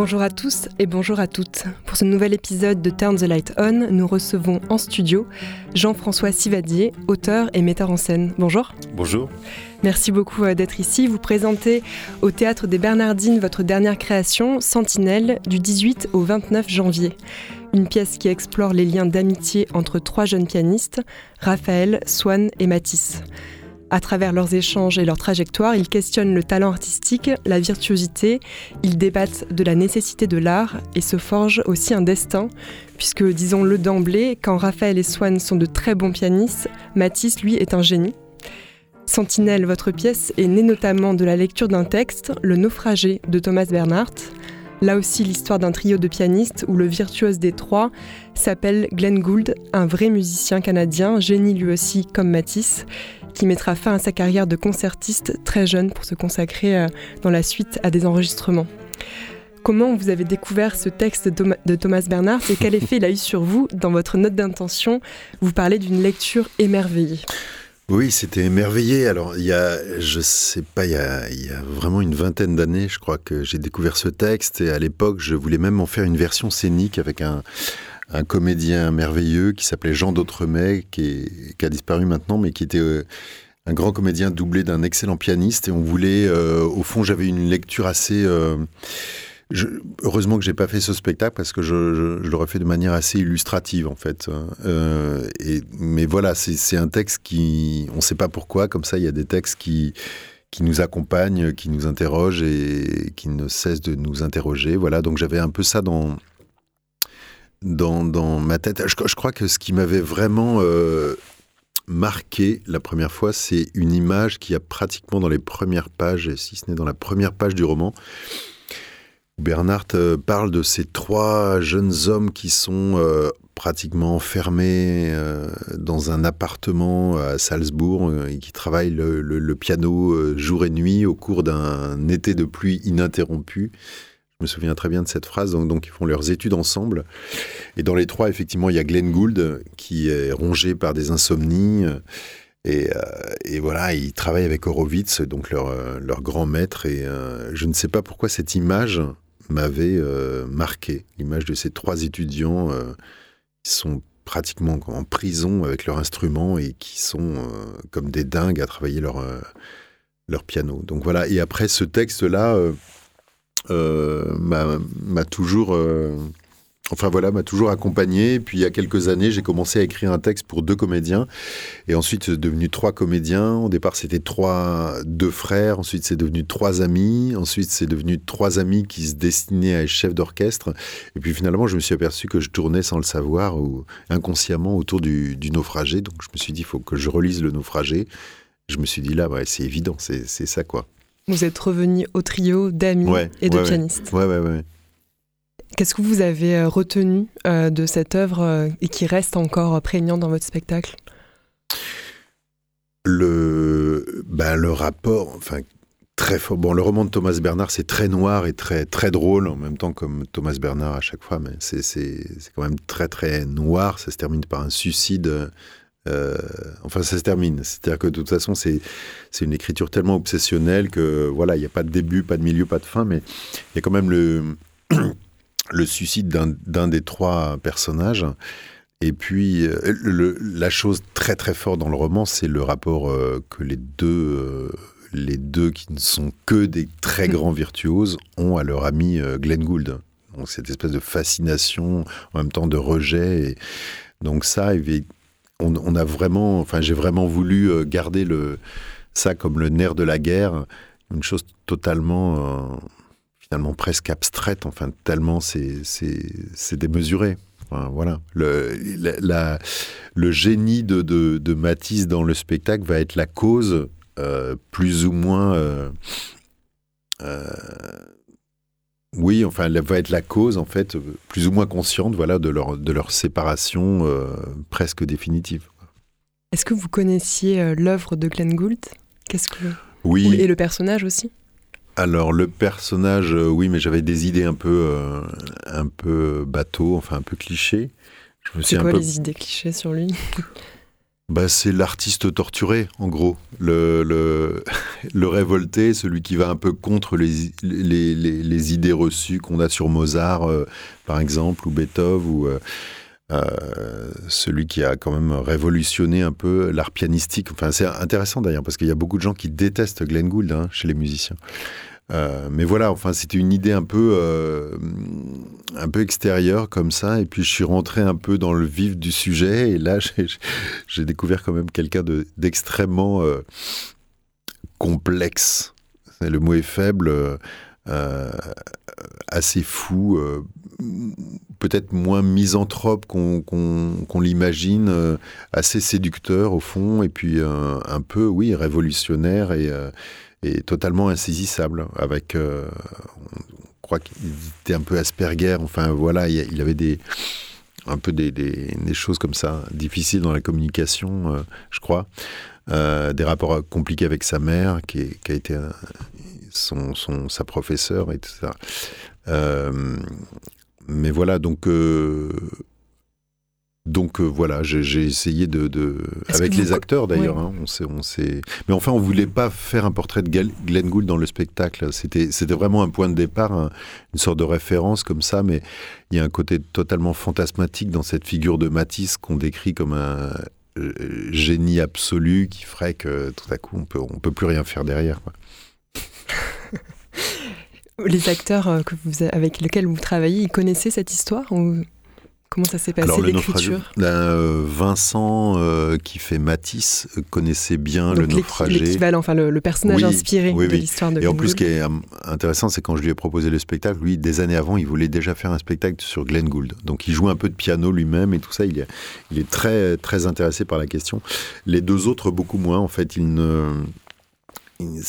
Bonjour à tous et bonjour à toutes. Pour ce nouvel épisode de Turn the Light On, nous recevons en studio Jean-François Sivadier, auteur et metteur en scène. Bonjour. bonjour. Merci beaucoup euh, d'être ici. Vous présentez au Théâtre des Bernardines votre dernière création, Sentinelle, du 18 au 29 janvier. Une pièce qui explore les liens d'amitié entre trois jeunes pianistes, Raphaël, Swan et Matisse. À travers leurs échanges et leurs trajectoires, ils questionnent le talent artistique, la virtuosité, ils débattent de la nécessité de l'art et se forgent aussi un destin, puisque, disons-le d'emblée, quand Raphaël et Swan sont de très bons pianistes, Matisse, lui, est un génie. Sentinelle, votre pièce, est née notamment de la lecture d'un texte, Le naufragé de Thomas Bernhardt. Là aussi, l'histoire d'un trio de pianistes où le virtuose des trois s'appelle Glenn Gould, un vrai musicien canadien, génie lui aussi comme Matisse, qui mettra fin à sa carrière de concertiste très jeune pour se consacrer euh, dans la suite à des enregistrements. Comment vous avez découvert ce texte de Thoma- de Thomas Bernhardt et quel effet il a eu sur vous Dans votre note d'intention, vous parlez d'une lecture émerveillée. Oui, c'était émerveillé. Alors, il y a, je sais pas, il y a vraiment une vingtaine d'années, je crois que j'ai découvert ce texte. Et à l'époque, je voulais même en faire une version scénique avec un, un comédien merveilleux qui s'appelait Jean d'Autremet, qui, a disparu maintenant, mais qui était euh, un grand comédien doublé d'un excellent pianiste. Et on voulait, euh, au fond, j'avais une lecture assez. euh, heureusement que j'ai pas fait ce spectacle parce que je, l'aurais fait de manière assez illustrative en fait. Et, mais voilà, c'est un texte qui, on ne sait pas pourquoi, comme ça il y a des textes qui qui nous accompagnent, qui nous interrogent et qui ne cessent de nous interroger. Voilà, donc j'avais un peu ça dans dans, dans ma tête. Je, crois que ce qui m'avait vraiment euh, marqué la première fois, c'est une image qui a pratiquement dans les premières pages, si ce n'est dans la première page du roman, Bernard euh, parle de ces trois jeunes hommes qui sont euh, pratiquement enfermés dans un appartement à Salzbourg et qui travaillent le, le- piano jour et nuit au cours d'un été de pluie ininterrompu. Je me souviens très bien de cette phrase. Donc, ils font leurs études ensemble. Et dans les trois, effectivement, il y a Glenn Gould qui est rongé par des insomnies. Et, euh, voilà, ils travaillent avec Horowitz, donc leur, euh, leur grand maître. Et euh, je ne sais pas pourquoi cette image m'avait marqué. L'image de ces trois étudiants qui sont pratiquement en prison avec leur instrument et qui sont comme des dingues à travailler leur, leur piano. Donc voilà, et après ce texte-là m'a m'a toujours... euh, Enfin voilà, m'a toujours accompagné. Puis il y a quelques années, j'ai commencé à écrire un texte pour deux comédiens. Et ensuite, c'est devenu trois comédiens. Au départ, c'était trois, deux frères. Ensuite, c'est devenu trois amis. Ensuite, c'est devenu trois amis qui se destinaient à être chefs d'orchestre. Et puis finalement, je me suis aperçu que je tournais sans le savoir ou inconsciemment autour du, naufragé. Donc je me suis dit, il faut que je relise le naufragé. Je me suis dit là, ouais, c'est évident, c'est ça quoi. Vous êtes revenu au trio d'amis Ouais, et de ouais, pianistes. Ouais, ouais, ouais. Qu'est-ce que vous avez euh, retenu euh, de cette œuvre euh, et qui reste encore prégnant dans votre spectacle? Le, ben, le rapport, enfin, très fort. Bon, le roman de Thomas Bernard, c'est très noir et très, très drôle, en même temps comme Thomas Bernard à chaque fois, mais c'est quand même très, très noir. Ça se termine par un suicide. Euh, enfin, ça se termine. C'est-à-dire que de toute façon, c'est, une écriture tellement obsessionnelle que, voilà, il n'y a pas de début, pas de milieu, pas de fin, mais il y a quand même le, le suicide d'un, des trois personnages. Et puis, euh, la chose très très forte dans le roman, c'est le rapport euh, que les deux, les deux qui ne sont que des très grands virtuoses ont à leur ami Glenn Gould. Donc cette espèce de fascination, en même temps de rejet. Et donc ça, on, a vraiment, enfin j'ai vraiment voulu euh, garder le, ça comme le nerf de la guerre, une chose totalement, euh, finalement presque abstraite, enfin tellement c'est c'est démesuré. Enfin, voilà. Le, la- le génie de, de, de Matisse dans le spectacle va être la cause euh, plus ou moins euh, euh, oui, enfin, elle va être la cause, en fait, plus ou moins consciente, voilà, de leur, de leur séparation euh, presque définitive. Est-ce que vous connaissiez euh, l'œuvre de Glenn Gould? Qu'est-ce que Oui. Et le personnage aussi? Alors le personnage, euh, oui, mais j'avais des idées un peu, euh, un peu bateau, enfin un peu cliché. C'est quoi peu les idées clichés sur lui? Bah, c'est l'artiste torturé, en gros. Le, le, révolté, celui qui va un peu contre les, les, les, les idées reçues qu'on a sur Mozart, euh, par exemple, ou Beethoven, ou euh, euh, celui qui a quand même révolutionné un peu l'art pianistique. Enfin, c'est intéressant d'ailleurs, parce qu'il y a beaucoup de gens qui détestent Glenn Gould hein, chez les musiciens. Euh, mais voilà, enfin, c'était une idée un peu, euh, un peu extérieure comme ça, et puis je suis rentré un peu dans le vif du sujet, et là, j'ai, découvert quand même quelqu'un de, d'extrêmement euh, complexe. Le mot est faible, assez fou, peut-être moins misanthrope qu'on, l'imagine, assez séducteur au fond, et puis un peu, oui, révolutionnaire et et totalement insaisissable. Avec, euh, on croit qu'il était un peu Asperger. Enfin voilà, il, avait des un peu des, des- choses comme ça difficiles dans la communication, euh, je crois. Euh, des rapports compliqués avec sa mère, qui, est- a été son, son- sa professeure et tout ça. Mais voilà, donc. Donc euh, voilà, j'ai essayé de, avec vous les acteurs d'ailleurs. Hein, on s'est, on s'est- mais enfin, on voulait pas faire un portrait de Glenn Gould dans le spectacle. C'était, c'était vraiment un point de départ, un- une sorte de référence comme ça. Mais il y a un côté totalement fantasmatique dans cette figure de Matisse qu'on décrit comme un euh, génie absolu qui ferait que tout à coup on peut, on peut plus rien faire derrière. quoi. Les acteurs euh, que vous, avec lesquels vous travaillez, ils connaissaient cette histoire ou comment ça s'est passé l'écriture? Ben, euh, Vincent euh, qui fait Matisse connaissait bien le Donc naufragé. l'équivalent, enfin le, le personnage Oui, inspiré oui, de oui. l'histoire de Et en plus, ce qui est euh, intéressant, c'est quand je lui ai proposé le spectacle, lui, des années avant, il voulait déjà faire un spectacle sur Glenn Gould. Donc, il joue un peu de piano lui-même et tout ça. Il est, il est très, très intéressé par la question. Les deux autres, beaucoup moins. En fait, ils ne, ne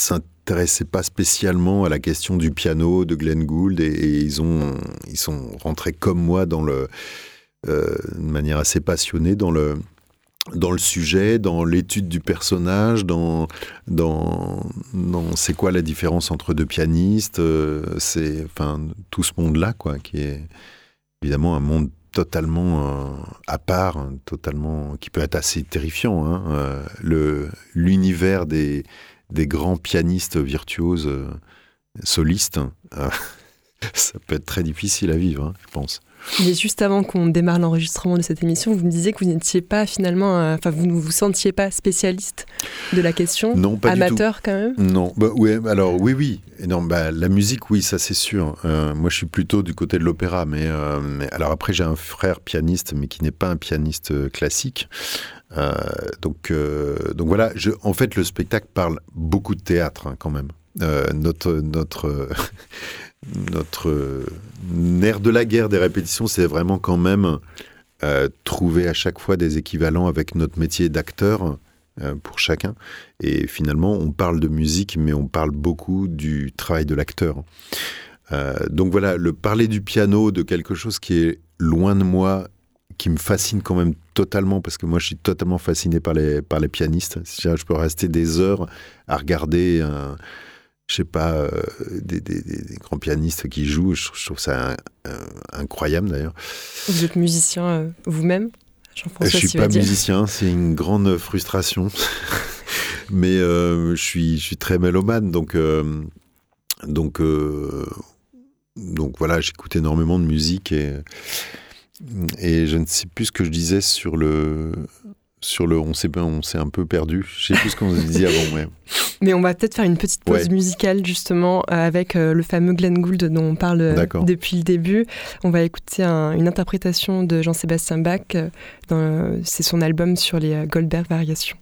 s'intéressaient pas spécialement à la question du piano de Glenn Gould et, ils, ont, ils sont rentrés comme moi dans le, euh, de manière assez passionnée dans le, dans le sujet, dans l'étude du personnage, dans, dans, c'est quoi la différence entre deux pianistes, euh, c'est enfin tout ce monde-là quoi, qui est évidemment un monde totalement euh, à part, hein, totalement qui peut être assez terrifiant. Hein, le l'univers des des grands pianistes virtuoses euh, solistes, euh, ça peut être très difficile à vivre, hein, je pense. Mais juste avant qu'on démarre l'enregistrement de cette émission, vous me disiez que vous n'étiez pas finalement, euh, enfin vous ne vous sentiez pas spécialiste de la question, Non, pas du tout. amateur quand même? Non, bah ouais, alors oui, oui. Et non, bah, la musique, oui, ça c'est sûr. Euh, moi, je suis plutôt du côté de l'opéra, mais, euh, mais alors après, j'ai un frère pianiste, mais qui n'est pas un pianiste euh, classique. Donc, donc voilà. Je, en fait, le spectacle parle beaucoup de théâtre hein, quand même. Notre notre notre nerf de la guerre des répétitions, c'est vraiment quand même euh, trouver à chaque fois des équivalents avec notre métier d'acteur euh, pour chacun. Et finalement, on parle de musique, mais on parle beaucoup du travail de l'acteur. Euh, donc voilà, le parler du piano, de quelque chose qui est loin de moi, qui me fascine quand même totalement, parce que moi je suis totalement fasciné par les, par les pianistes. Je peux rester des heures à regarder un, je sais pas, euh, des, des- des- des grands pianistes qui jouent. Je, je trouve ça euh, incroyable d'ailleurs. Vous êtes musicien euh, vous-même, Je Jean-François suis pas musicien, c'est une grande frustration. Mais euh, je suis, je suis très mélomane, donc donc donc voilà, j'écoute énormément de musique et et je ne sais plus ce que je disais sur le sur le, on s'est on s'est un peu perdu. Je sais plus ce qu'on se dit avant, mais Mais on va peut-être faire une petite pause Ouais. musicale justement euh, avec euh, le fameux Glenn Gould dont on parle euh, depuis le début. On va écouter un- une interprétation de Jean-Sébastien Bach. C'est son album sur les Goldberg Variations.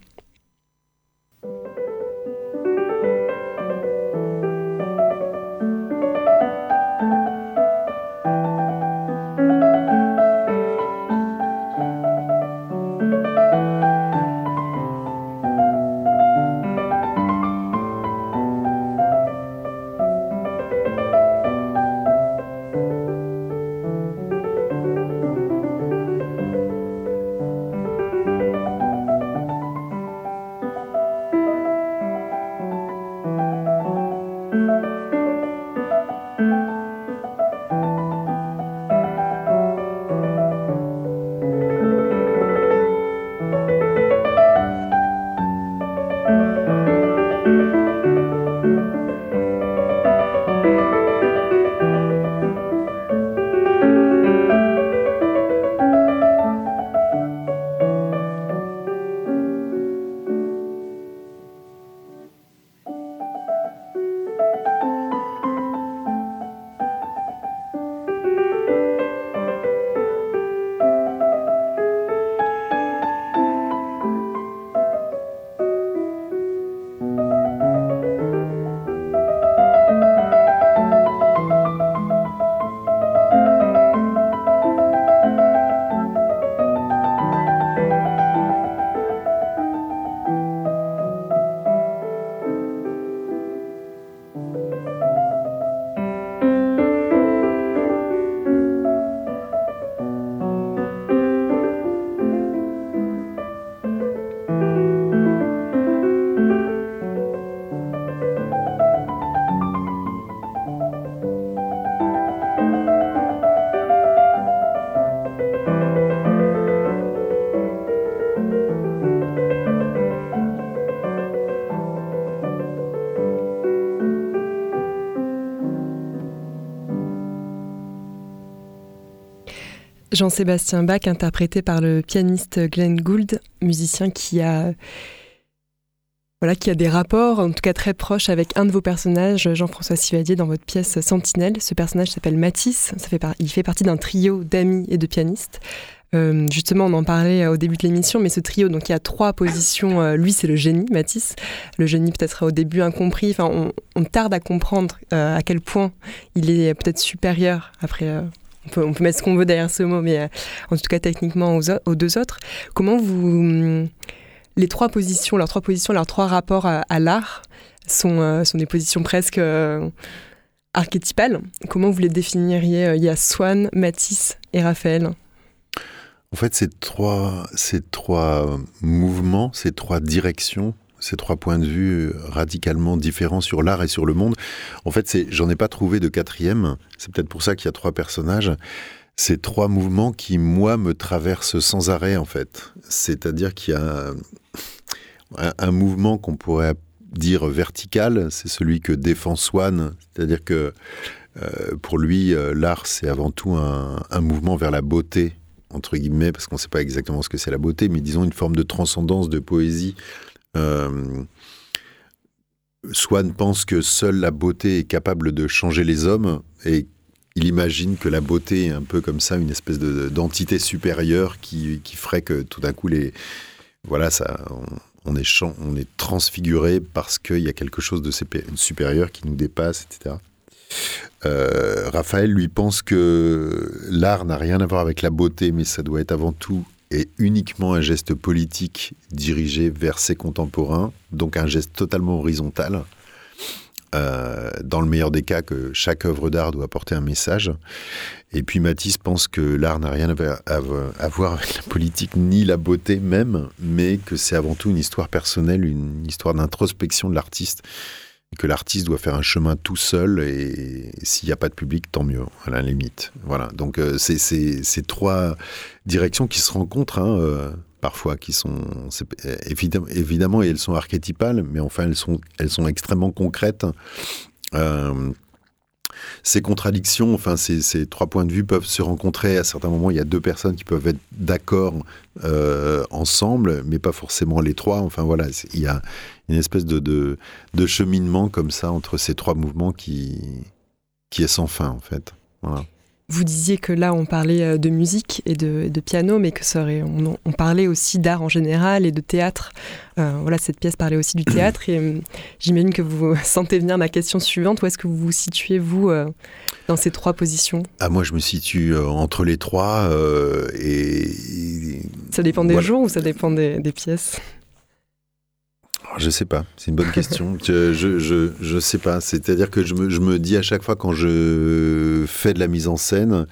Jean-Sébastien Bach, interprété par le pianiste Glenn Gould, musicien qui a, voilà, qui a des rapports, en tout cas très proches, avec un de vos personnages, Jean-François Sivadier, dans votre pièce Sentinelle. Ce personnage s'appelle Matisse. Il fait partie d'un trio d'amis et de pianistes. Euh, justement, on en parlait au début de l'émission, mais ce trio, donc il y a trois positions. Euh, lui, c'est le génie, Matisse. Le génie peut-être au début incompris. Enfin, on, tarde à comprendre euh, à quel point il est peut-être supérieur après on peut, mettre ce qu'on veut derrière ce mot, mais euh, en tout cas techniquement aux, deux autres. Comment vous... Hum, les trois positions, leurs trois positions, leurs trois rapports à, l'art sont, euh, sont des positions presque euh, archétypales. Comment vous les définiriez Il y a Swann, Matisse et Raphaël? En fait, ces trois, ces trois mouvements, ces trois directions ces trois points de vue radicalement différents sur l'art et sur le monde. En fait, c'est, j'en ai pas trouvé de quatrième. C'est peut-être pour ça qu'il y a trois personnages. Ces trois mouvements qui, moi, me traversent sans arrêt, en fait. C'est-à-dire qu'il y a un, mouvement qu'on pourrait dire vertical, c'est celui que défend Swann. C'est-à-dire que euh, pour lui, euh, l'art, c'est avant tout un, un mouvement vers la beauté, entre guillemets, parce qu'on ne sait pas exactement ce que c'est la beauté, mais disons une forme de transcendance, de poésie euh, Swann pense que seule la beauté est capable de changer les hommes et il imagine que la beauté est un peu comme ça, une espèce d'entité supérieure qui, ferait que tout d'un coup, les, voilà, ça, on, est, on est transfiguré parce qu'il y a quelque chose de supérieur qui nous dépasse, etc. Euh, Raphaël, lui, pense que l'art n'a rien à voir avec la beauté, mais ça doit être avant tout est uniquement un geste politique dirigé vers ses contemporains, donc un geste totalement horizontal. Euh, dans le meilleur des cas, que chaque œuvre d'art doit porter un message. Et puis Matisse pense que l'art n'a rien à voir avec la politique ni la beauté même, mais que c'est avant tout une histoire personnelle, une histoire d'introspection de l'artiste que l'artiste doit faire un chemin tout seul et s'il n'y a pas de public, tant mieux, à la limite. Voilà. Donc euh, c'est ces trois directions qui se rencontrent hein, euh, parfois, qui sont évidemment, évidemment et elles sont archétypales, mais enfin elles sont elles sont extrêmement concrètes. Euh, ces contradictions, enfin ces, ces, trois points de vue peuvent se rencontrer à certains moments. Il y a deux personnes qui peuvent être d'accord euh, ensemble, mais pas forcément les trois. Enfin voilà, il y a une espèce de, de, de, cheminement comme ça entre ces trois mouvements qui, qui est sans fin en fait. Voilà. Vous disiez que là, on parlait euh, de musique et de, piano, mais que ça on, parlait aussi d'art en général et de théâtre. Euh, voilà, cette pièce parlait aussi du théâtre. Et euh, j'imagine que vous sentez venir ma question suivante. Où est-ce que vous vous situez, vous, dans ces trois positions? Ah, moi, je me situe entre les trois. et Ça dépend des jours ou ça dépend des pièces? Je sais pas, c'est une bonne question. je, je, je, sais pas. C'est-à-dire que je me, je me dis à chaque fois quand je fais de la mise en scène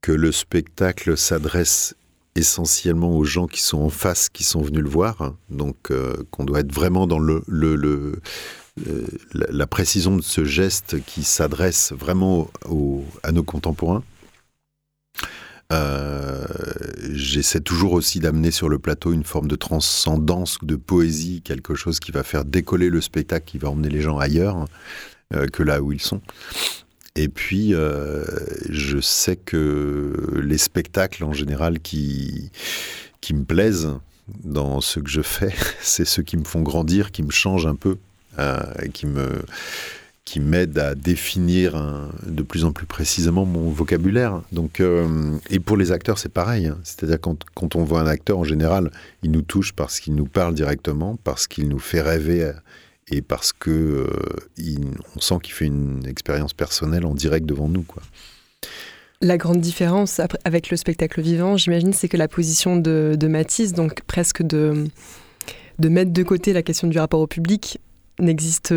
que le spectacle s'adresse essentiellement aux gens qui sont en face, qui sont venus le voir. Donc, euh, qu'on doit être vraiment dans le, le, le euh, la, précision de ce geste qui s'adresse vraiment au- à nos contemporains. Euh, J'essaie toujours aussi d'amener sur le plateau une forme de transcendance, de poésie, quelque chose qui va faire décoller le spectacle, qui va emmener les gens ailleurs euh, que là où ils sont. Et puis, euh, je sais que les spectacles en général qui, qui me plaisent dans ce que je fais, c'est ceux qui me font grandir, qui me changent un peu, qui me qui m'aident à définir un- de plus en plus précisément mon vocabulaire. Donc, euh, et pour les acteurs, c'est pareil. hein. C'est-à-dire quand, quand on voit un acteur, en général, il nous touche parce qu'il nous parle directement, parce qu'il nous fait rêver euh, et parce que euh, on sent qu'il fait une expérience personnelle en direct devant nous. La grande différence avec le spectacle vivant, j'imagine, c'est que la position de, de Matisse, donc presque de, de mettre de côté la question du rapport au public, n'existe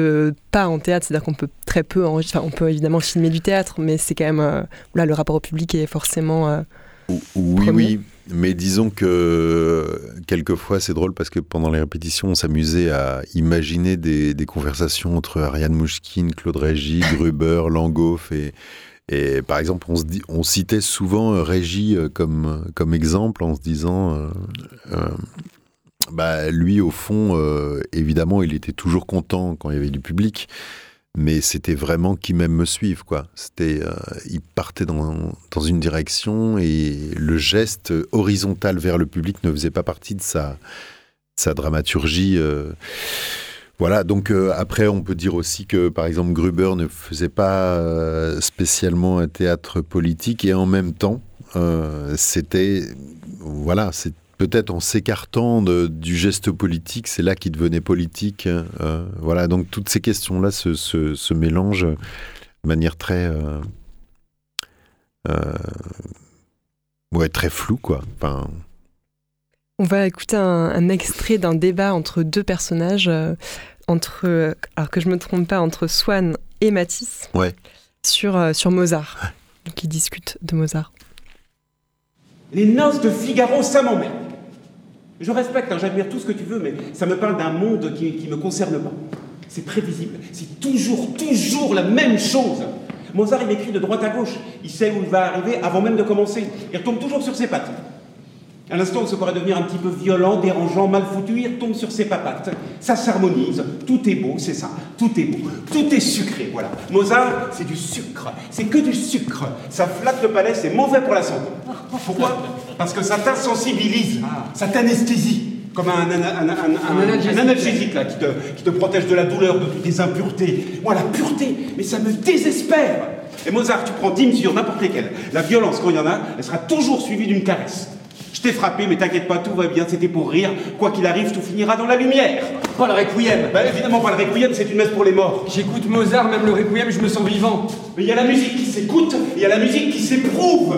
pas en théâtre. C'est-à-dire qu'on peut très peu enregistrer. Enfin, on peut évidemment filmer du théâtre, mais c'est quand même. euh, là, le rapport au public est forcément. euh, Ou- Oui, Premier. oui, mais disons que euh, quelquefois c'est drôle parce que pendant les répétitions, on s'amusait à imaginer des, des conversations entre Ariane Mouchkine, Claude Régis, Gruber, Langoff et, et par exemple, on, se dit, on citait souvent euh, Régis euh, comme, comme exemple en se disant, euh, euh, bah, lui au fond, euh, évidemment, il était toujours content quand il y avait du public. Mais c'était vraiment qui m'aime me suivre, quoi. C'était, euh, il partait dans, dans une direction et le geste horizontal vers le public ne faisait pas partie de sa, sa dramaturgie. euh. Voilà, donc après, on peut dire aussi que, par exemple, Gruber ne faisait pas spécialement un théâtre politique et en même temps, c'était, voilà, c'est peut-être en s'écartant de- du geste politique, c'est là qu'il devenait politique. euh, voilà, donc toutes ces questions-là se, se- se mélangent de manière très, euh, euh, ouais, très floue, quoi. Enfin, On va écouter un, un extrait d'un débat entre deux personnages, euh, entre, euh, alors que je me trompe pas, entre Swann et Matisse, Ouais. sur, euh, sur Mozart. Donc ils discutent de Mozart. Les noces de Figaro, ça m'emmerde. Je respecte, hein, j'admire tout ce que tu veux, mais ça me parle d'un monde qui ne me concerne pas. C'est prévisible, c'est toujours, toujours la même chose. Mozart, il écrit de droite à gauche. Il sait où il va arriver avant même de commencer. Il retombe toujours sur ses pattes. À l'instant où ça pourrait devenir un petit peu violent, dérangeant, mal foutu, il retombe sur ses papates. Ça s'harmonise, tout est beau, c'est ça. Tout est beau, tout est sucré, voilà. Mozart, c'est du sucre, c'est que du sucre. Ça flatte le palais, c'est mauvais pour la santé. Pourquoi? Parce que ça t'insensibilise, ça t'anesthésie. Comme un, un- un- un- un- un analgésique là, qui, te, qui te protège de la douleur, de toutes les impuretés. Moi, la pureté, mais ça me désespère. Et Mozart, tu prends 10 mesures, n'importe lesquelles. La violence, quand il y en a, elle sera toujours suivie d'une caresse. Je t'ai frappé, mais t'inquiète pas, tout va bien, c'était pour rire. Quoi qu'il arrive, tout finira dans la lumière. Pas le requiem. Bah évidemment, pas le requiem, c'est une messe pour les morts. J'écoute Mozart, même le requiem, je me sens vivant. Mais il y a la musique qui s'écoute, et il y a la musique qui s'éprouve.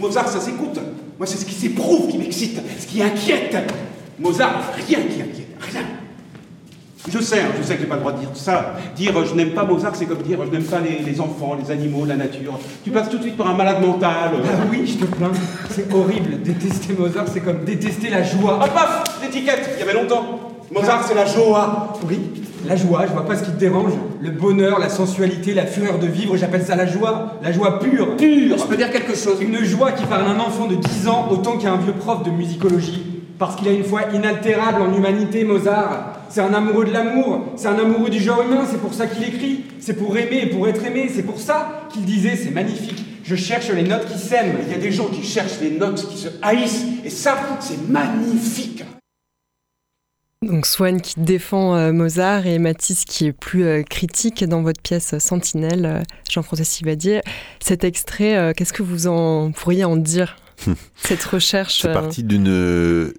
Mozart, ça s'écoute. Moi, c'est ce qui s'éprouve qui m'excite, ce qui inquiète. Mozart, rien qui inquiète, rien. Je sais, hein, je sais que j'ai pas le droit de dire ça. Dire euh, je n'aime pas Mozart, c'est comme dire euh, je n'aime pas les, les enfants, les animaux, la nature. Tu passes tout de suite pour un malade mental. Ah oui, je te plains. C'est horrible. Détester Mozart, c'est comme détester la joie. Ah paf L'étiquette, il y avait longtemps. Mozart, c'est la Joie. Oui, la joie, je vois pas ce qui te dérange. Le bonheur, la sensualité, la fureur de vivre, j'appelle ça la joie. La joie pure. Pure. Je peux dire quelque chose. Une joie qui parle à un enfant de 10 ans autant qu'à un vieux prof de musicologie. Parce qu'il a une foi inaltérable en humanité, Mozart. C'est un amoureux de l'amour, c'est un amoureux du genre humain, c'est pour ça qu'il écrit. C'est pour aimer et pour être aimé, c'est pour ça qu'il disait c'est magnifique. Je cherche les notes qui s'aiment. Il y a des gens qui cherchent les notes, qui se haïssent, et ça, c'est magnifique. Donc Swann qui défend euh, Mozart et Matisse qui est plus euh, critique dans votre pièce Sentinelle, euh, Jean-François Sivadier. Cet extrait, qu'est-ce que vous en pourriez en dire? Cette recherche. C'est euh, parti d'une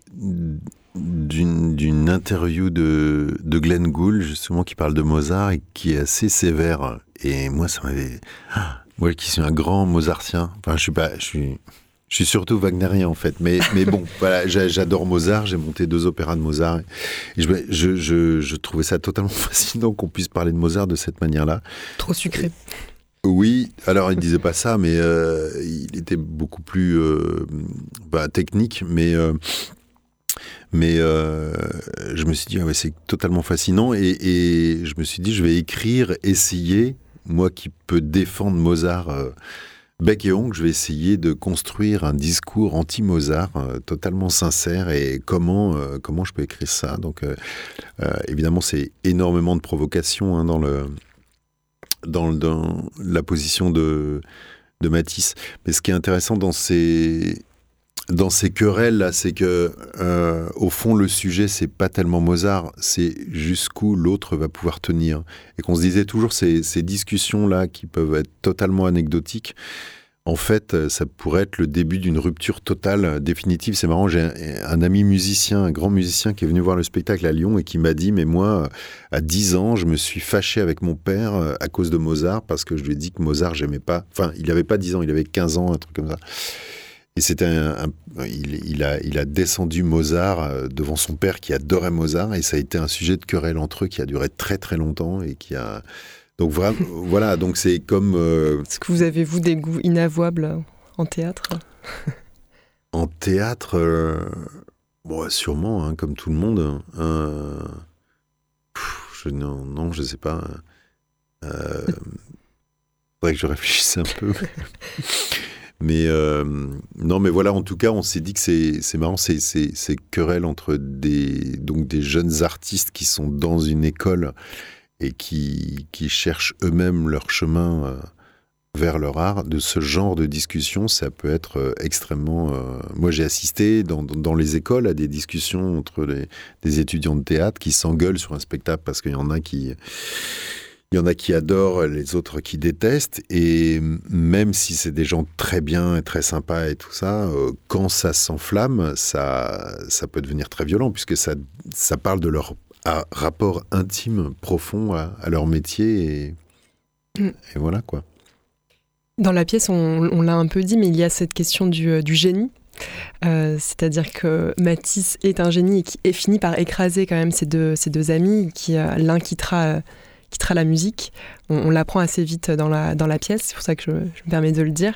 d'une interview de, de Glenn Gould justement qui parle de Mozart et qui est assez sévère. Et moi ça m'avait ah, moi qui suis un grand Mozartien. Enfin je suis pas je suis je suis surtout wagnérien en fait. Mais mais bon voilà j'a- j'adore Mozart. J'ai monté deux opéras de Mozart. Et je, je, je, je trouvais ça totalement fascinant qu'on puisse parler de Mozart de cette manière là trop sucré. oui, alors il disait pas ça, mais euh, il était beaucoup plus euh, bah, technique. Mais euh, Mais euh, je me suis dit, ah c'est totalement fascinant. Et, je me suis dit, je vais écrire, essayer, moi qui peux défendre Mozart euh, bec et ongle, je vais essayer de construire un discours anti-Mozart euh, totalement sincère. Et comment, euh, comment je peux écrire ça Donc, évidemment, c'est énormément de provocation hein, dans, dans, le- dans la position de, de Matisse. Mais ce qui est intéressant dans ces, dans ces querelles là, c'est que euh, au fond le sujet c'est pas tellement Mozart, c'est jusqu'où l'autre va pouvoir tenir, et qu'on se disait toujours ces, ces discussions là qui peuvent être totalement anecdotiques. En fait, ça pourrait être le début d'une rupture totale, définitive. C'est marrant, j'ai un, ami musicien, un grand musicien qui est venu voir le spectacle à Lyon et qui m'a dit, mais moi, à 10 ans, je me suis fâché avec mon père euh, à cause de Mozart parce que je lui ai dit que Mozart, j'aimais pas. Enfin, il avait pas 10 ans, il avait 15 ans, un truc comme ça. Et c'était un, un- il, il a, il a descendu Mozart euh, devant son père qui adorait Mozart et ça a été un sujet de querelle entre eux qui a duré très très longtemps et qui a donc vraiment voilà donc c'est comme euh, Est-ce que vous avez, vous, des goûts inavouables en théâtre? En théâtre euh, bon sûrement hein, comme tout le monde euh, pff, je non non je sais pas euh, faudrait que je réfléchisse un peu Mais euh, non, mais voilà, en tout cas, on s'est dit que c'est marrant, ces querelles entre des donc des jeunes artistes qui sont dans une école et qui qui cherchent eux-mêmes leur chemin euh, vers leur art. De ce genre de discussion, ça peut être euh, extrêmement. Moi, j'ai assisté dans dans les écoles à des discussions entre les, des étudiants de théâtre qui s'engueulent sur un spectacle parce qu'il y en a qui il y en a qui adorent, les autres qui détestent. Et même si c'est des gens très bien et très sympas et tout ça, euh, quand ça s'enflamme, ça, ça peut devenir très violent puisque ça, ça parle de leur à- rapport intime, profond à, à leur métier. Et, Mm. et voilà quoi. Dans la pièce, on, on l'a un peu dit, mais il y a cette question du, euh, du génie. Euh, C'est-à-dire que Matisse est un génie et qui et finit par écraser quand même ses deux, ses deux amis, qui euh, l'un quittera, quittera la musique. On, on l'apprend assez vite dans la, dans la pièce, c'est pour ça que je, je me permets de le dire.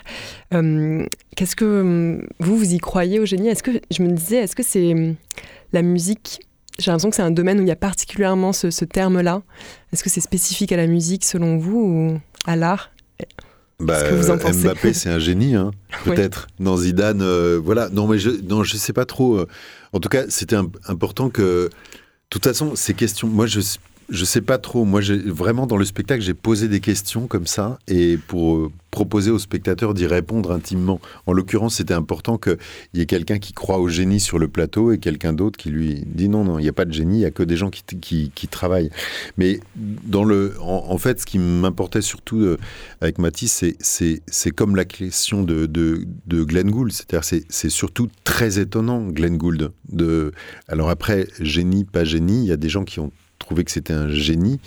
Euh, Qu'est-ce que euh, vous, vous y croyez au génie Est-ce que je me disais, est-ce que c'est euh, la musique J'ai l'impression que c'est un domaine où il y a particulièrement ce, ce terme-là. Est-ce que c'est spécifique à la musique selon vous ou à l'art? Bah, que vous en pensez? Mbappé, c'est un génie, hein, Oui. peut-être. Non, Zidane, euh, voilà. Non, mais je, je sais pas trop. euh. En tout cas, c'était im- important que. De toute façon, ces questions. Moi, je je sais pas trop. Moi, vraiment dans le spectacle, j'ai posé des questions comme ça et pour euh, proposer aux spectateurs d'y répondre intimement. En l'occurrence, c'était important qu'il y ait quelqu'un qui croit au génie sur le plateau et quelqu'un d'autre qui lui dit non, non, il n'y a pas de génie, il y a que des gens qui, travaillent. Mais dans le, en, fait, ce qui m'importait surtout euh, avec Matisse, c'est- comme la question de, de, Glenn Gould. C'est-à-dire, c'est- c'est surtout très étonnant, Glenn Gould. De, alors après, génie, pas génie, il y a des gens qui ont trouvé que c'était un génie,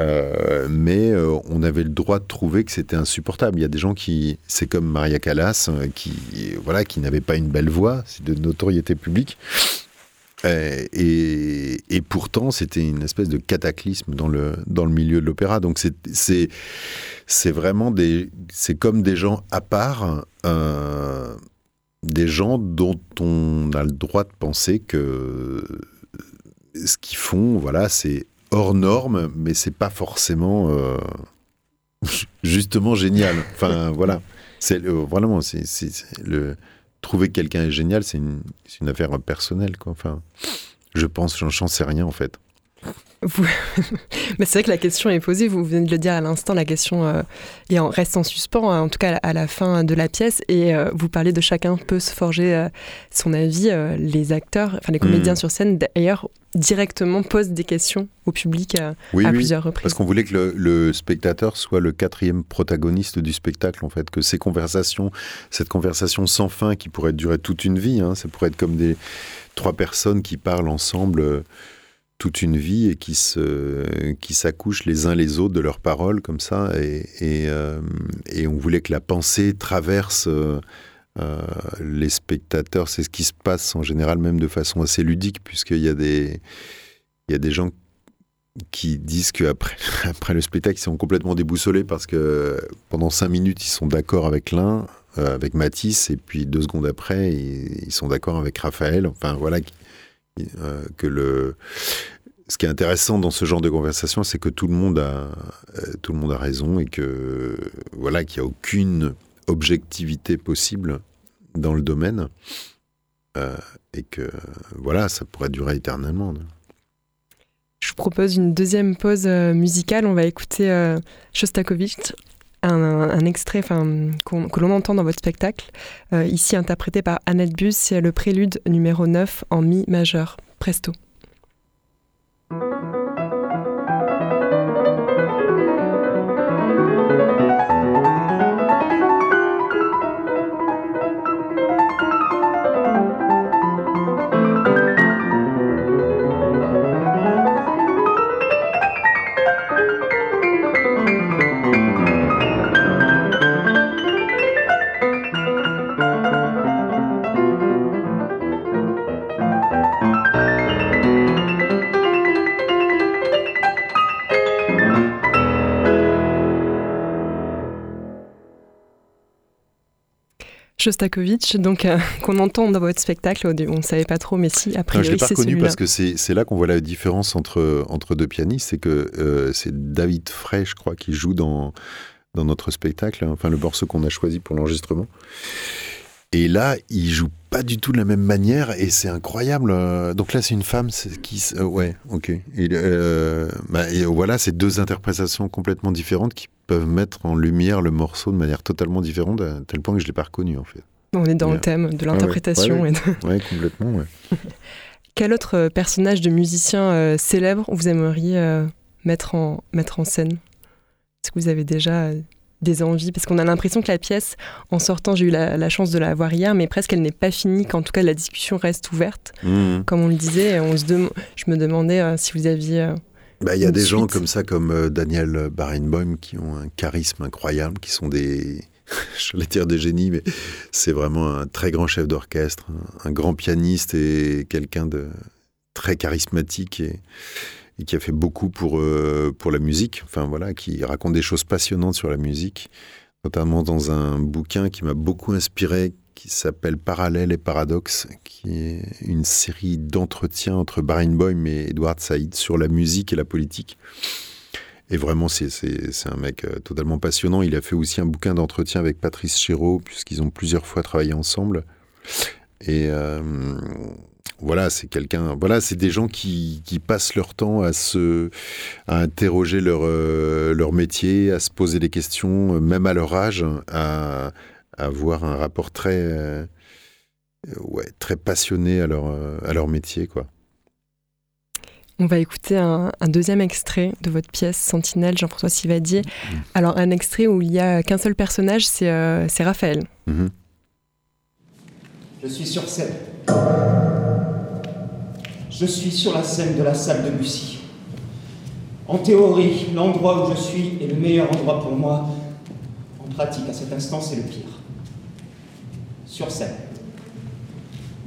euh, mais euh, on avait le droit de trouver que c'était insupportable. Il y a des gens qui, c'est comme Maria Callas, euh, qui, voilà, qui n'avait pas une belle voix, c'est de notoriété publique. Et, et pourtant, c'était une espèce de cataclysme dans le, dans le milieu de l'opéra. Donc, c'est- c'est vraiment des. C'est comme des gens à part, des gens dont on a le droit de penser que ce qu'ils font, voilà, c'est hors norme, mais c'est pas forcément euh, justement génial. Enfin, voilà. C'est le- vraiment, c'est le trouver que quelqu'un est génial, c'est une, affaire personnelle, quoi. Enfin, je pense, j'en sais rien en fait. Vous- Mais c'est vrai que la question est posée, vous venez de le dire à l'instant, la question euh, est en, reste en suspens, hein, en tout cas à la fin de la pièce, et euh, vous parlez de chacun peut se forger euh, son avis. euh, les acteurs, enfin les comédiens Mm. sur scène, d'ailleurs, directement posent des questions au public Oui, à oui. plusieurs reprises. Parce qu'on voulait que le, le spectateur soit le quatrième protagoniste du spectacle, en fait, que ces conversations, cette conversation sans fin qui pourrait durer toute une vie, hein, ça pourrait être comme des trois personnes qui parlent ensemble toute une vie et qui se qui s'accouchent les uns les autres de leurs paroles comme ça, et, et, euh, on voulait que la pensée traverse. euh, euh, les spectateurs, c'est ce qui se passe en général même de façon assez ludique, puisqu'il y a des, il y a des gens qui disent qu'après après le spectacle, ils sont complètement déboussolés parce que pendant cinq minutes, ils sont d'accord avec l'un, avec Matisse, et puis deux secondes après, ils, sont d'accord avec Raphaël. Enfin, voilà, euh, que le ce qui est intéressant dans ce genre de conversation, c'est que tout le monde a euh, tout le monde a raison et que voilà qu'il n'y a aucune objectivité possible dans le domaine euh, et que voilà ça pourrait durer éternellement. Je vous propose une deuxième pause musicale. On va écouter Shostakovich, un, extrait que l'on entend dans votre spectacle, euh, ici interprété par Annette Bus. C'est le prélude numéro 9 en mi majeur. Presto. Shostakovich, donc euh, qu'on entend dans votre spectacle. On ne savait pas trop, mais si, a Non, je priori, l'ai pas reconnu parce que c'est c'est là qu'on voit la différence entre, entre deux pianistes. C'est que euh, c'est David Frey, je crois, qui joue dans, dans notre spectacle, hein, enfin le morceau qu'on a choisi pour l'enregistrement. Et là, il joue pas du tout de la même manière et c'est incroyable. euh, Donc là, c'est une femme qui. euh, ouais, ok. Et, euh, bah, et voilà, c'est deux interprétations complètement différentes qui peuvent mettre en lumière le morceau de manière totalement différente, à tel point que je l'ai pas reconnu en fait. On est dans le thème de Ah ouais, l'interprétation. ouais, Ouais, complètement. Ouais. Quel autre personnage de musicien euh, célèbre vous aimeriez mettre, en, mettre en scène? Est-ce que vous avez déjà des envies Parce qu'on a l'impression que la pièce, en sortant, j'ai eu la, la chance de la voir hier, mais presque elle n'est pas finie, qu'en tout cas la discussion reste ouverte. Mhm. Comme on le disait, on se je me demandais euh, si vous aviez... euh, Bah, il y a des gens comme ça, comme euh, Daniel Barenboim, qui ont un charisme incroyable, qui sont des, j'allais dire des génies, mais c'est vraiment un très grand chef d'orchestre, un, un grand pianiste et quelqu'un de très charismatique et, qui a fait beaucoup pour, euh, pour la musique. Enfin voilà, qui raconte des choses passionnantes sur la musique, notamment dans un bouquin qui m'a beaucoup inspiré, qui s'appelle Parallèle et Paradoxe, qui est une série d'entretiens entre Barenboim et Edward Said sur la musique et la politique. Et vraiment, c'est un mec euh, totalement passionnant. Il a fait aussi un bouquin d'entretien avec Patrice Chéreau, puisqu'ils ont plusieurs fois travaillé ensemble. Et euh, voilà, c'est quelqu'un. Voilà, c'est des gens qui, qui passent leur temps à se, à interroger leur euh, leur métier, à se poser des questions, euh, même à leur âge, à, à avoir un rapport très euh, ouais très passionné à leur à leur métier, quoi. On va écouter un, un deuxième extrait de votre pièce Sentinelle, Jean-François Sivadier. Mm. Alors, un extrait où il y a qu'un seul personnage, c'est euh, c'est Raphaël. Mhm. Je suis sur scène. Je suis sur la scène de la salle de Lucie. En théorie, l'endroit où je suis est le meilleur endroit pour moi. En pratique, à cet instant, c'est le pire. Sur scène,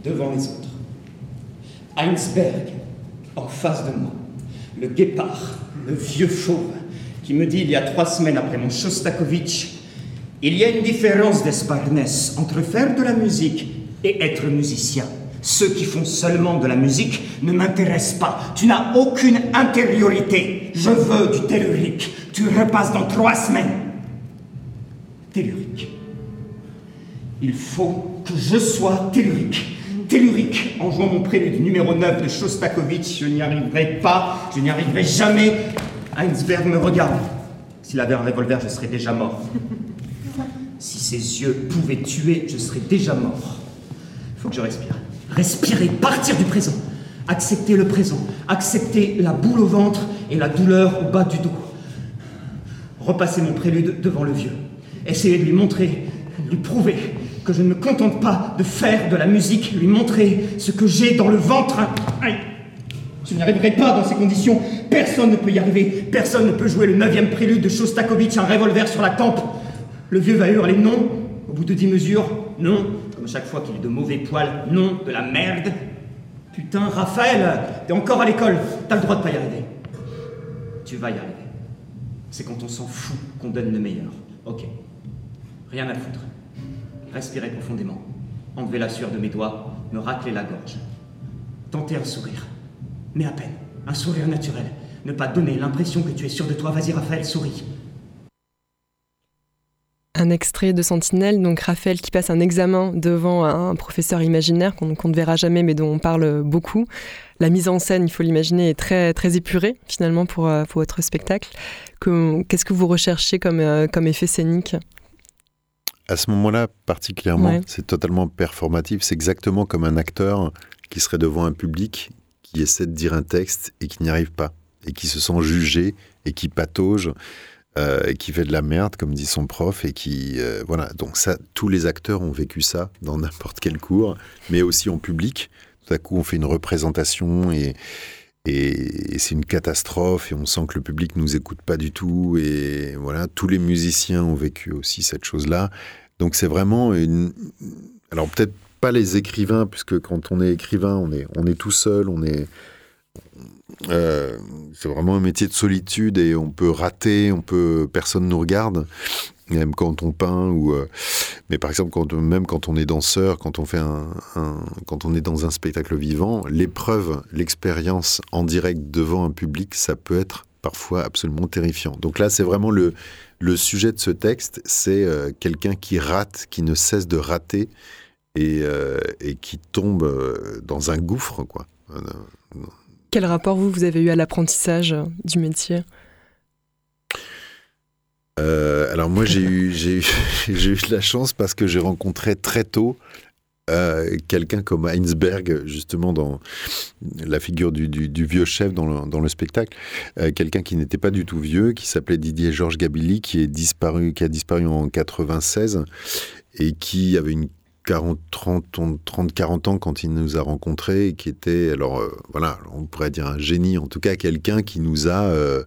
devant les autres. Heinsberg, en face de moi. Le guépard, le vieux fauve, qui me dit il y a trois semaines après mon Shostakovich il y a une différence d'Esparnès entre faire de la musique et être musicien. Ceux qui font seulement de la musique ne m'intéressent pas. Tu n'as aucune intériorité. Je veux du tellurique. Tu repasses dans trois semaines. Tellurique. Il faut que je sois tellurique. Tellurique. En jouant mon prélude numéro 9 de Shostakovich, je n'y arriverai pas. Je n'y arriverai jamais. Heinsberg me regarde. S'il avait un revolver, je serais déjà mort. Si ses yeux pouvaient tuer, je serais déjà mort. Il faut que je respire. Respirer, partir du présent. Accepter le présent. Accepter la boule au ventre et la douleur au bas du dos. Repasser mon prélude devant le vieux. Essayer de lui montrer, de lui prouver que je ne me contente pas de faire de la musique, lui montrer ce que j'ai dans le ventre. Je n'y arriverai pas dans ces conditions. Personne ne peut y arriver. Personne ne peut jouer le neuvième prélude de Shostakovich, un revolver sur la tempe. Le vieux va hurler non. Au bout de dix mesures, non. Chaque fois qu'il est de mauvais poils, non. De la merde. Putain, Raphaël, t'es encore à l'école. T'as le droit de pas y arriver. Tu vas y arriver. C'est quand on s'en fout qu'on donne le meilleur. Ok. Rien à foutre. Respirez profondément. Enlevez la sueur de mes doigts, me racler la gorge. Tenter un sourire. Mais à peine. Un sourire naturel. Ne pas donner l'impression que tu es sûr de toi. Vas-y, Raphaël, souris. Un extrait de Sentinelle, donc Raphaël qui passe un examen devant un professeur imaginaire qu'on ne verra jamais mais dont on parle beaucoup. La mise en scène, il faut l'imaginer, est très, très épurée finalement pour, euh, pour votre spectacle. Qu'est-ce que vous recherchez comme, euh, comme effet scénique? À ce moment-là, particulièrement, c'est totalement performatif. C'est exactement comme un acteur qui serait devant un public qui essaie de dire un texte et qui n'y arrive pas, et qui se sent jugé et qui patauge. Euh, qui fait de la merde, comme dit son prof, et qui euh, voilà. Donc ça, tous les acteurs ont vécu ça dans n'importe quel cours, mais aussi en public. Tout à coup, on fait une représentation et et, c'est une catastrophe et on sent que le public nous écoute pas du tout et voilà tous les musiciens ont vécu aussi cette chose là donc c'est vraiment une alors peut-être pas les écrivains puisque quand on est écrivain on est on est tout seul on est euh, c'est vraiment un métier de solitude et on peut rater, on peut, personne nous regarde, même quand on peint ou, euh, mais par exemple même quand on est danseur, quand on fait un, quand on est dans un spectacle vivant, l'épreuve, l'expérience en direct devant un public, ça peut être parfois absolument terrifiant. Donc là, c'est vraiment le le sujet de ce texte, c'est euh, quelqu'un qui rate, qui ne cesse de rater et, et qui tombe dans un gouffre, quoi. Quel rapport vous, vous avez eu à l'apprentissage euh, du métier? Euh, alors moi j'ai eu, j'ai, j'ai eu de la chance parce que j'ai rencontré très tôt euh, quelqu'un comme Heinsberg, justement dans la figure du, du, vieux chef dans le, dans le spectacle, quelqu'un qui n'était pas du tout vieux, qui s'appelait Didier Georges Gabilly, qui est disparu, qui a disparu en 96 et qui avait une 40, 30, 30, 40 ans quand il nous a rencontrés, qui était, alors euh, voilà, on pourrait dire un génie, en tout cas quelqu'un qui nous a, euh,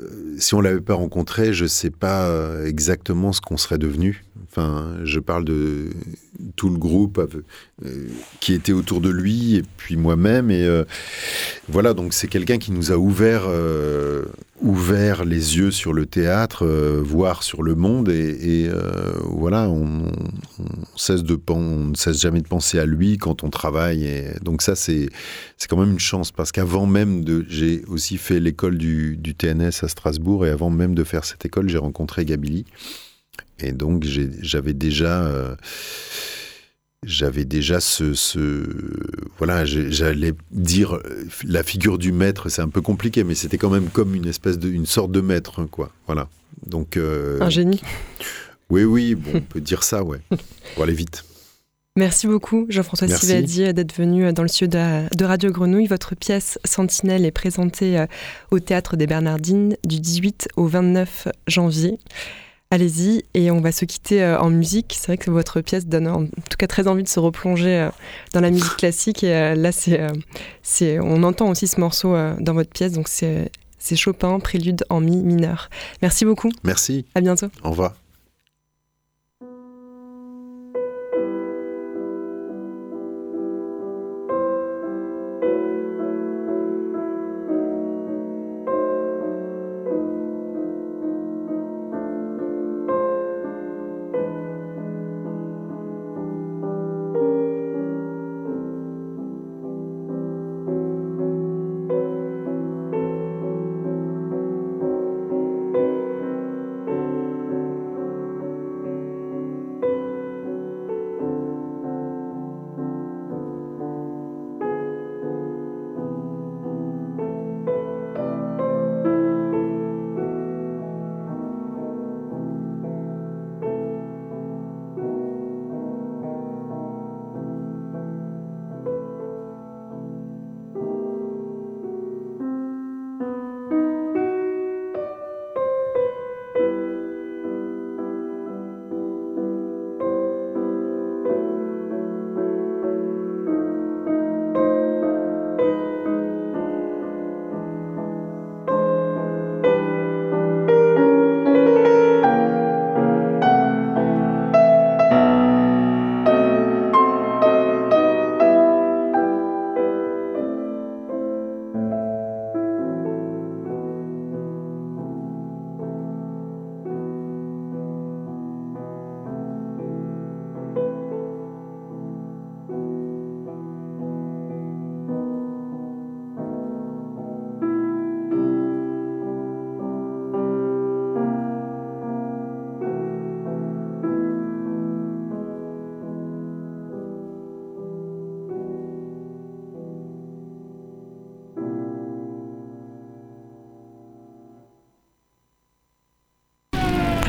euh, si on l'avait pas rencontré, je sais pas exactement ce qu'on serait devenu. Enfin, je parle de tout le groupe euh, qui était autour de lui et puis moi-même. Et euh, voilà, donc c'est quelqu'un qui nous a ouvert, euh, ouvert les yeux sur le théâtre, voire sur le monde. Et, voilà, on, cesse de on ne cesse jamais de penser à lui quand on travaille. Et donc ça, c'est quand même une chance parce qu'avant même de, j'ai aussi fait l'école du, du TNS à Strasbourg et avant même de faire cette école, j'ai rencontré Gabili. Et donc j'avais déjà, euh, j'avais déjà ce, ce voilà, j'allais dire la figure du maître, c'est un peu compliqué, mais c'était quand même comme une espèce de, une sorte de maître, quoi. Voilà. Donc euh, un génie. Oui, oui, bon, on peut dire ça, ouais. Pour aller vite. Merci beaucoup, Jean-François Sivadi, d'être venu dans le studio de Radio Grenouille. Votre pièce Sentinelle est présentée euh, au Théâtre des Bernardines du 18 au 29 janvier. Allez-y, et on va se quitter euh, en musique. C'est vrai que votre pièce donne en tout cas très envie de se replonger euh, dans la musique classique. Et euh, là, c'est, on entend aussi ce morceau dans votre pièce, donc c'est, c'est Chopin, prélude en mi mineur. Merci beaucoup. Merci. À bientôt. Au revoir.